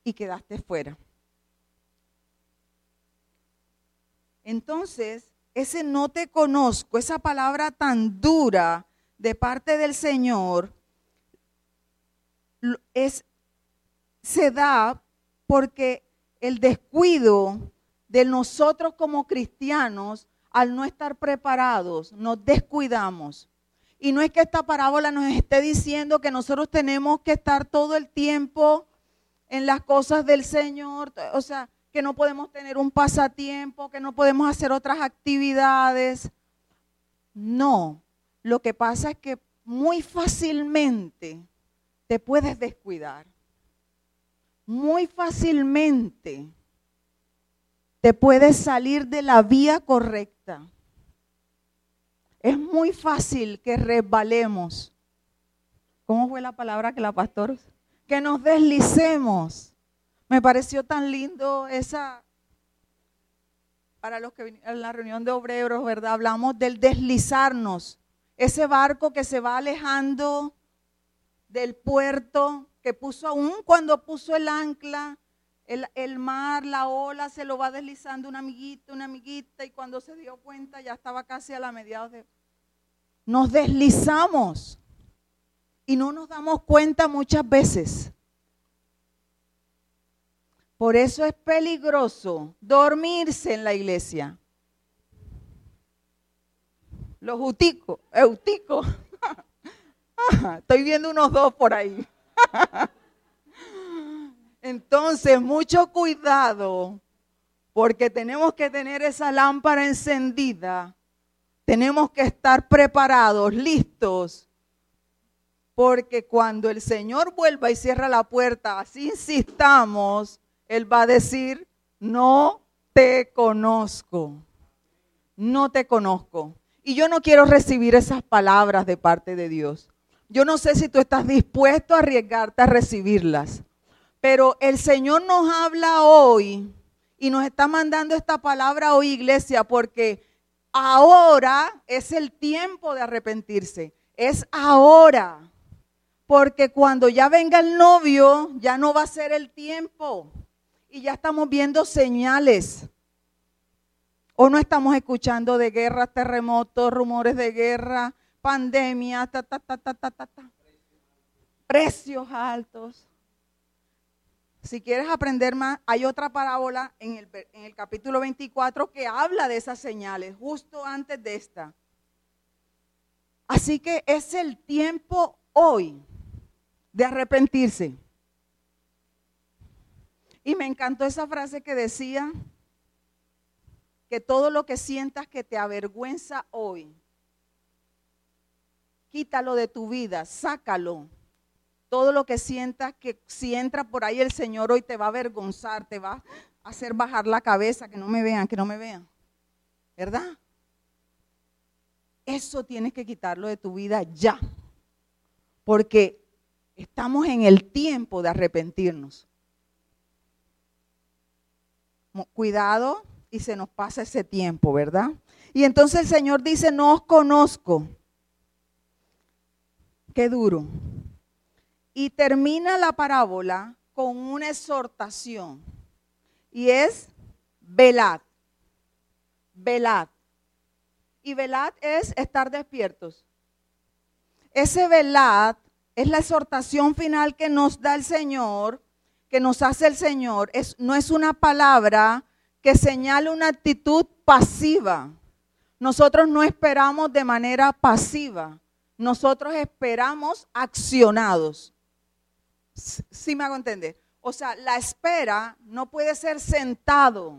y quedaste fuera. Entonces, ese no te conozco, esa palabra tan dura de parte del Señor, es, se da porque el descuido de nosotros como cristianos al no estar preparados, nos descuidamos. Y no es que esta parábola nos esté diciendo que nosotros tenemos que estar todo el tiempo en las cosas del Señor, o sea, que no podemos tener un pasatiempo, que no podemos hacer otras actividades. No, lo que pasa es que muy fácilmente te puedes descuidar. Muy fácilmente te puedes salir de la vía correcta. Es muy fácil que resbalemos. ¿Cómo fue la palabra que la pastora? Que nos deslicemos. Me pareció tan lindo esa, para los que vinieron a la reunión de obreros, ¿verdad? Hablamos del deslizarnos. Ese barco que se va alejando del puerto, que puso aún cuando puso el ancla, el, mar, la ola, se lo va deslizando una amiguita, una amiguita, y cuando se dio cuenta ya estaba casi a la mediados de... Nos deslizamos y no nos damos cuenta muchas veces. Por eso es peligroso dormirse en la iglesia. Los uticos, euticos. Estoy viendo unos dos por ahí. Entonces, mucho cuidado, porque tenemos que tener esa lámpara encendida, tenemos que estar preparados, listos, porque cuando el Señor vuelva y cierra la puerta, así insistamos, Él va a decir, no te conozco, no te conozco. Y yo no quiero recibir esas palabras de parte de Dios. Yo no sé si tú estás dispuesto a arriesgarte a recibirlas. Pero el Señor nos habla hoy y nos está mandando esta palabra hoy, iglesia, porque ahora es el tiempo de arrepentirse. Es ahora. Porque cuando ya venga el novio, ya no va a ser el tiempo. Y ya estamos viendo señales. O no estamos escuchando de guerra, terremotos, rumores de guerra, pandemia, ta, ta, ta, ta, ta, ta, ta. Precios altos. Si quieres aprender más, hay otra parábola en el, capítulo 24 que habla de esas señales, justo antes de esta. Así que es el tiempo hoy de arrepentirse. Y me encantó esa frase que decía que todo lo que sientas que te avergüenza hoy, quítalo de tu vida, sácalo todo lo que sientas que si entra por ahí el Señor hoy te va a avergonzar, te va a hacer bajar la cabeza, que no me vean, que no me vean. ¿Verdad? Eso tienes que quitarlo de tu vida ya. Porque estamos en el tiempo de arrepentirnos. Cuidado y se nos pasa ese tiempo, ¿verdad? Y entonces el Señor dice, no os conozco. Qué duro. Y termina la parábola con una exhortación. Y es velad. Velad. Y velad es estar despiertos. Ese velad es la exhortación final que nos da el Señor, que nos hace el Señor. Es, no es una palabra que señale una actitud pasiva. Nosotros no esperamos de manera pasiva. Nosotros esperamos accionados. ¿Sí me hago entender? O sea, la espera no puede ser sentado.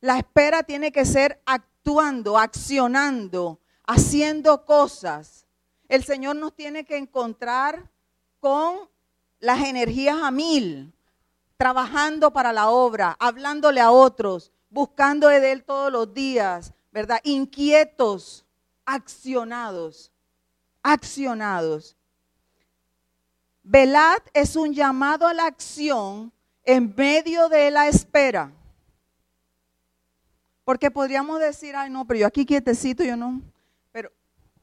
La espera tiene que ser actuando, accionando, haciendo cosas. El Señor nos tiene que encontrar con las energías a mil, trabajando para la obra, hablándole a otros, buscando de Él todos los días, ¿verdad? Inquietos, accionados, accionados. Velad es un llamado a la acción en medio de la espera. Porque podríamos decir, ay no, pero yo aquí quietecito, yo no. Pero,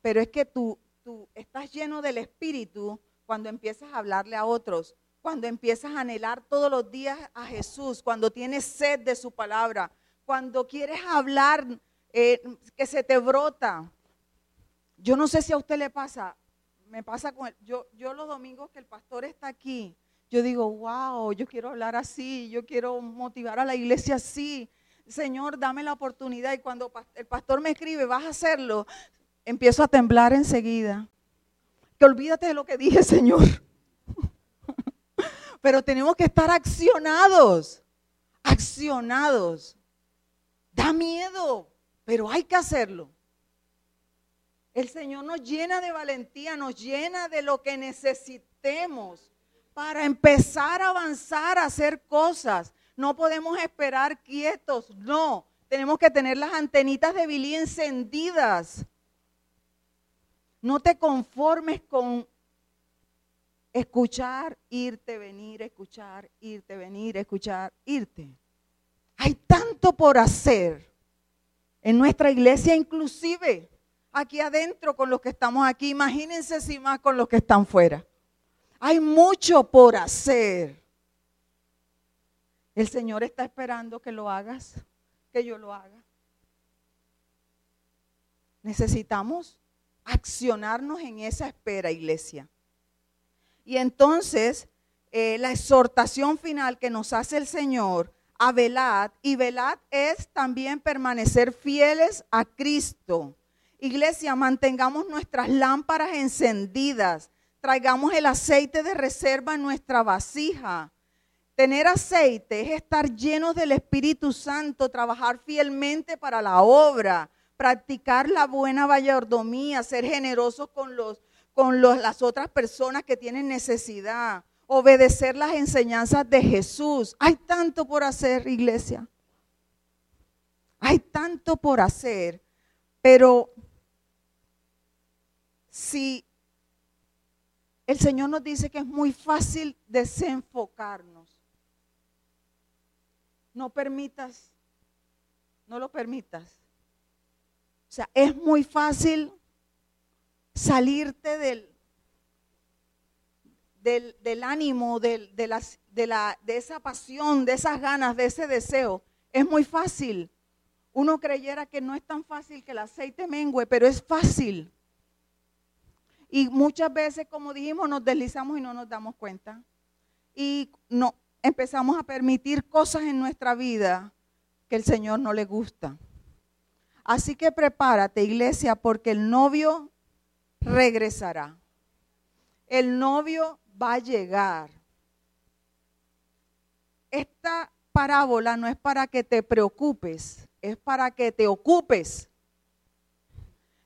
pero es que tú, tú estás lleno del Espíritu cuando empiezas a hablarle a otros, cuando empiezas a anhelar todos los días a Jesús, cuando tienes sed de su palabra, cuando quieres hablar eh, que se te brota. Yo no sé si a usted le pasa, me pasa con él. Yo, yo los domingos que el pastor está aquí, yo digo, wow, yo quiero hablar así, yo quiero motivar a la iglesia así. Señor, dame la oportunidad. Y cuando el pastor me escribe, vas a hacerlo, empiezo a temblar enseguida. Que olvídate de lo que dije, Señor. Pero tenemos que estar accionados, accionados. Da miedo, pero hay que hacerlo. El Señor nos llena de valentía, nos llena de lo que necesitemos para empezar a avanzar, a hacer cosas. No podemos esperar quietos, no. Tenemos que tener las antenitas de Billy encendidas. No te conformes con escuchar, irte, venir, escuchar, irte, venir, escuchar, irte. Hay tanto por hacer en nuestra iglesia inclusive aquí adentro con los que estamos aquí, imagínense si más con los que están fuera. Hay mucho por hacer. El Señor está esperando que lo hagas, que yo lo haga. Necesitamos accionarnos en esa espera, iglesia. Y entonces, eh, la exhortación final que nos hace el Señor a velad, y velad es también permanecer fieles a Cristo Iglesia, mantengamos nuestras lámparas encendidas, traigamos el aceite de reserva en nuestra vasija. Tener aceite es estar llenos del Espíritu Santo, trabajar fielmente para la obra, practicar la buena mayordomía, ser generosos con, los, con las otras personas que tienen necesidad, obedecer las enseñanzas de Jesús. Hay tanto por hacer, iglesia. Hay tanto por hacer, pero si el Señor nos dice que es muy fácil desenfocarnos, no permitas, no lo permitas. O sea, es muy fácil salirte del, del, ánimo, de, las, de, la, de esa pasión, de esas ganas, de ese deseo. Es muy fácil. Uno creyera que no es tan fácil que el aceite mengüe, pero es fácil. Y muchas veces, como dijimos, nos deslizamos y no nos damos cuenta. Y no, empezamos a permitir cosas en nuestra vida que el Señor no le gusta. Así que prepárate, iglesia, porque el novio regresará. El novio va a llegar. Esta parábola no es para que te preocupes, es para que te ocupes.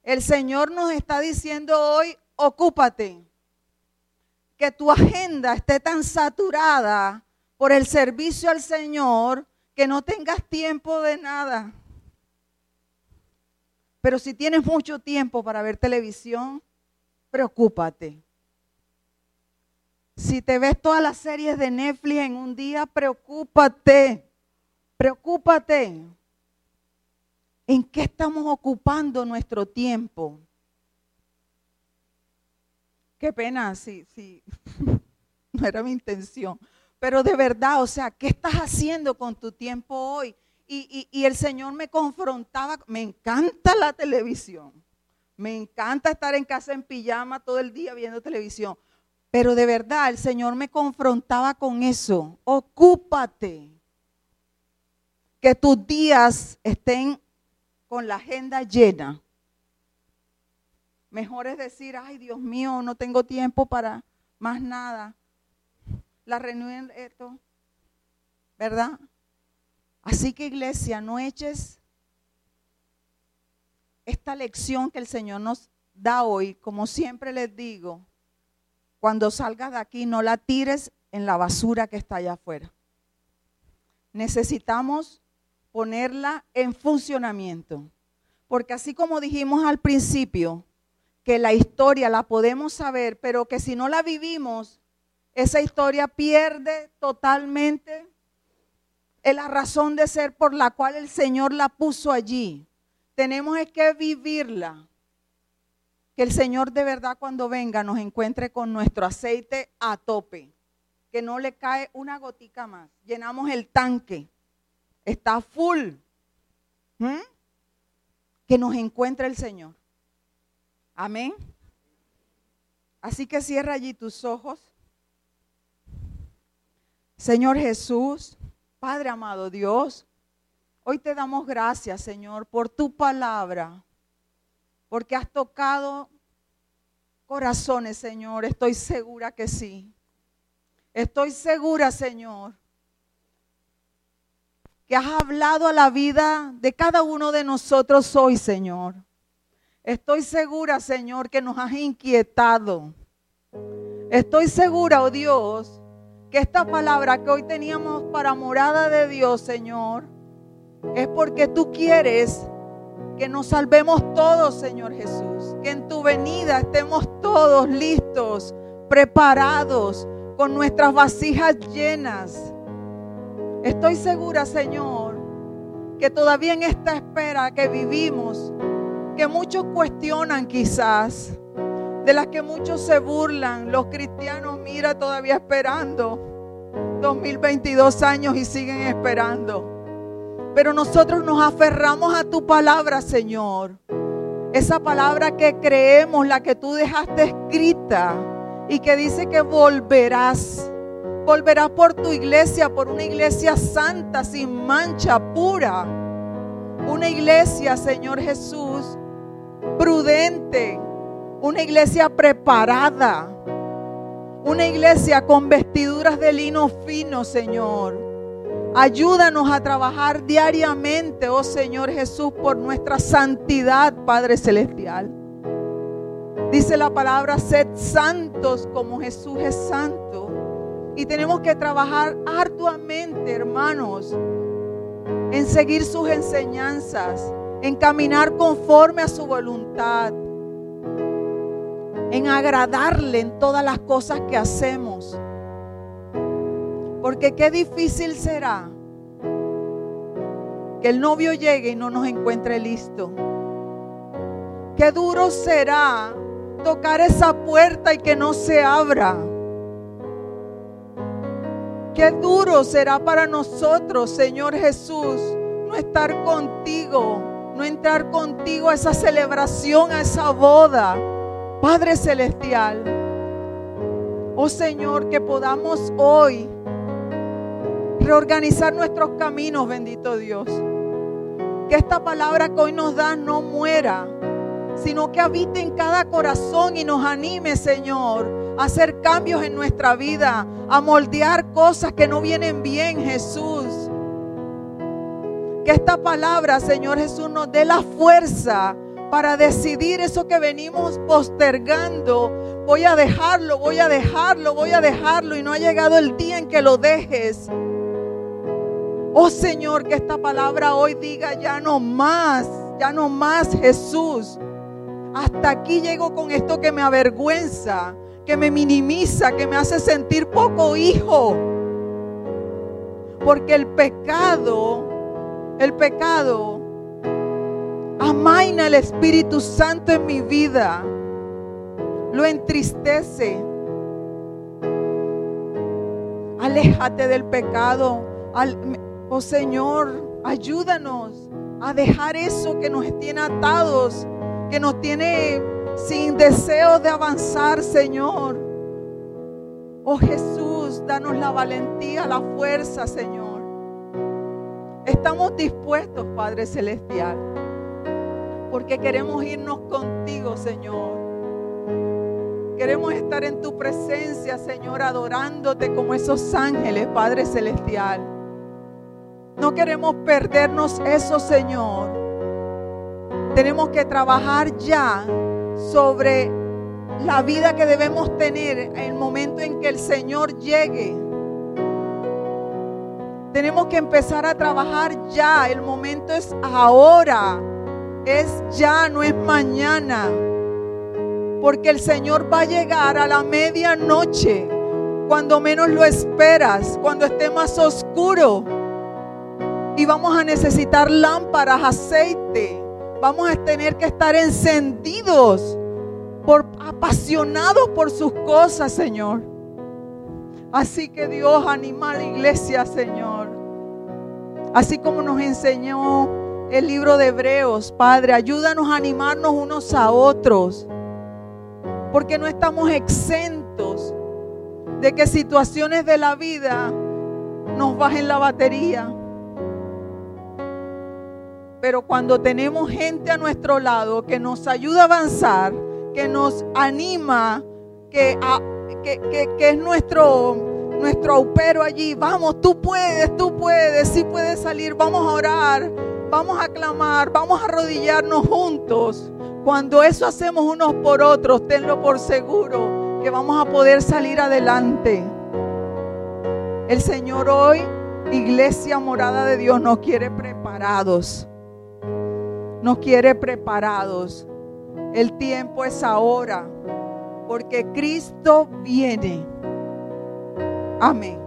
El Señor nos está diciendo hoy, ocúpate. Que tu agenda esté tan saturada por el servicio al Señor que no tengas tiempo de nada. Pero si tienes mucho tiempo para ver televisión, preocúpate. Si te ves todas las series de Netflix en un día, preocúpate. Preocúpate. ¿En qué estamos ocupando nuestro tiempo? Qué pena, sí, sí. no era mi intención. Pero de verdad, o sea, ¿qué estás haciendo con tu tiempo hoy? Y, y, el Señor me confrontaba, me encanta la televisión, me encanta estar en casa en pijama todo el día viendo televisión, pero de verdad el Señor me confrontaba con eso, ocúpate, que tus días estén con la agenda llena. Mejor es decir, ay Dios mío, no tengo tiempo para más nada la reunión, esto, ¿verdad? Así que iglesia, no eches esta lección que el Señor nos da hoy, como siempre les digo, cuando salgas de aquí no la tires en la basura que está allá afuera. Necesitamos ponerla en funcionamiento, porque así como dijimos al principio, que la historia la podemos saber, pero que si no la vivimos, esa historia pierde totalmente la razón de ser por la cual el Señor la puso allí. Tenemos que vivirla. Que el Señor de verdad cuando venga nos encuentre con nuestro aceite a tope. Que no le cae una gotica más. Llenamos el tanque. Está full. ¿Mm? Que nos encuentre el Señor. Amén. Así que cierra allí tus ojos. Señor Jesús, Padre amado Dios, hoy te damos gracias, Señor, por tu palabra, porque has tocado corazones, Señor. Estoy segura que sí. Estoy segura, Señor, que has hablado a la vida de cada uno de nosotros hoy, Señor. Estoy segura, Señor, que nos has inquietado. Estoy segura, oh Dios, que esta palabra que hoy teníamos para morada de Dios, Señor, es porque tú quieres que nos salvemos todos, Señor Jesús. Que en tu venida estemos todos listos, preparados, con nuestras vasijas llenas. Estoy segura, Señor, que todavía en esta espera que vivimos, que muchos cuestionan quizás, de las que muchos se burlan. Los cristianos, mira, todavía esperando. 2022 años y siguen esperando. Pero nosotros nos aferramos a tu palabra, Señor. Esa palabra que creemos, la que tú dejaste escrita y que dice que volverás. Volverás por tu iglesia, por una iglesia santa, sin mancha, pura. Una iglesia, Señor Jesús, prudente, una iglesia preparada. Una iglesia con vestiduras de lino fino, Señor. Ayúdanos a trabajar diariamente, oh Señor Jesús, por nuestra santidad, Padre Celestial. Dice la palabra, sed santos como Jesús es santo. Y tenemos que trabajar arduamente, hermanos, en seguir sus enseñanzas, en caminar conforme a su voluntad en agradarle en todas las cosas que hacemos. Porque qué difícil será que el novio llegue y no nos encuentre listo. Qué duro será tocar esa puerta y que no se abra. Qué duro será para nosotros, Señor Jesús, no estar contigo, no entrar contigo a esa celebración, a esa boda. Padre Celestial, oh Señor, que podamos hoy reorganizar nuestros caminos, bendito Dios. Que esta palabra que hoy nos da no muera, sino que habite en cada corazón y nos anime, Señor, a hacer cambios en nuestra vida, a moldear cosas que no vienen bien, Jesús. Que esta palabra, Señor Jesús, nos dé la fuerza para decidir eso que venimos postergando. Voy a dejarlo, voy a dejarlo, voy a dejarlo y no ha llegado el día en que lo dejes. Oh Señor, que esta palabra hoy diga ya no más, ya no más Jesús. Hasta aquí llego con esto que me avergüenza, que me minimiza, que me hace sentir poco hijo. Porque el pecado, el pecado, amaina el Espíritu Santo en mi vida, lo entristece. Aléjate del pecado. Oh Señor, ayúdanos a dejar eso que nos tiene atados que nos tiene sin deseo de avanzar, Señor. Oh Jesús, danos la valentía, la fuerza, Señor. Estamos dispuestos, Padre Celestial, porque queremos irnos contigo, Señor. Queremos estar en tu presencia, Señor, adorándote como esos ángeles, Padre Celestial. No queremos perdernos eso, Señor. Tenemos que trabajar ya sobre la vida que debemos tener en el momento en que el Señor llegue. Tenemos que empezar a trabajar ya. El momento es ahora. Es ya, no es mañana. Porque el Señor va a llegar a la medianoche. Cuando menos lo esperas. Cuando esté más oscuro. Y vamos a necesitar lámparas, aceite vamos a tener que estar encendidos, por, apasionados por sus cosas, Señor. Así que Dios anima a la iglesia, Señor. Así como nos enseñó el libro de Hebreos, Padre, ayúdanos a animarnos unos a otros. Porque no estamos exentos de que situaciones de la vida nos bajen la batería. Pero cuando tenemos gente a nuestro lado que nos ayuda a avanzar, que nos anima, que, que, es nuestro, nuestro aupero allí, vamos, tú puedes, tú puedes, sí puedes salir, vamos a orar, vamos a clamar, vamos a arrodillarnos juntos. Cuando eso hacemos unos por otros, tenlo por seguro que vamos a poder salir adelante. El Señor hoy, iglesia morada de Dios, nos quiere preparados nos quiere preparados. El tiempo es ahora, porque Cristo viene. Amén.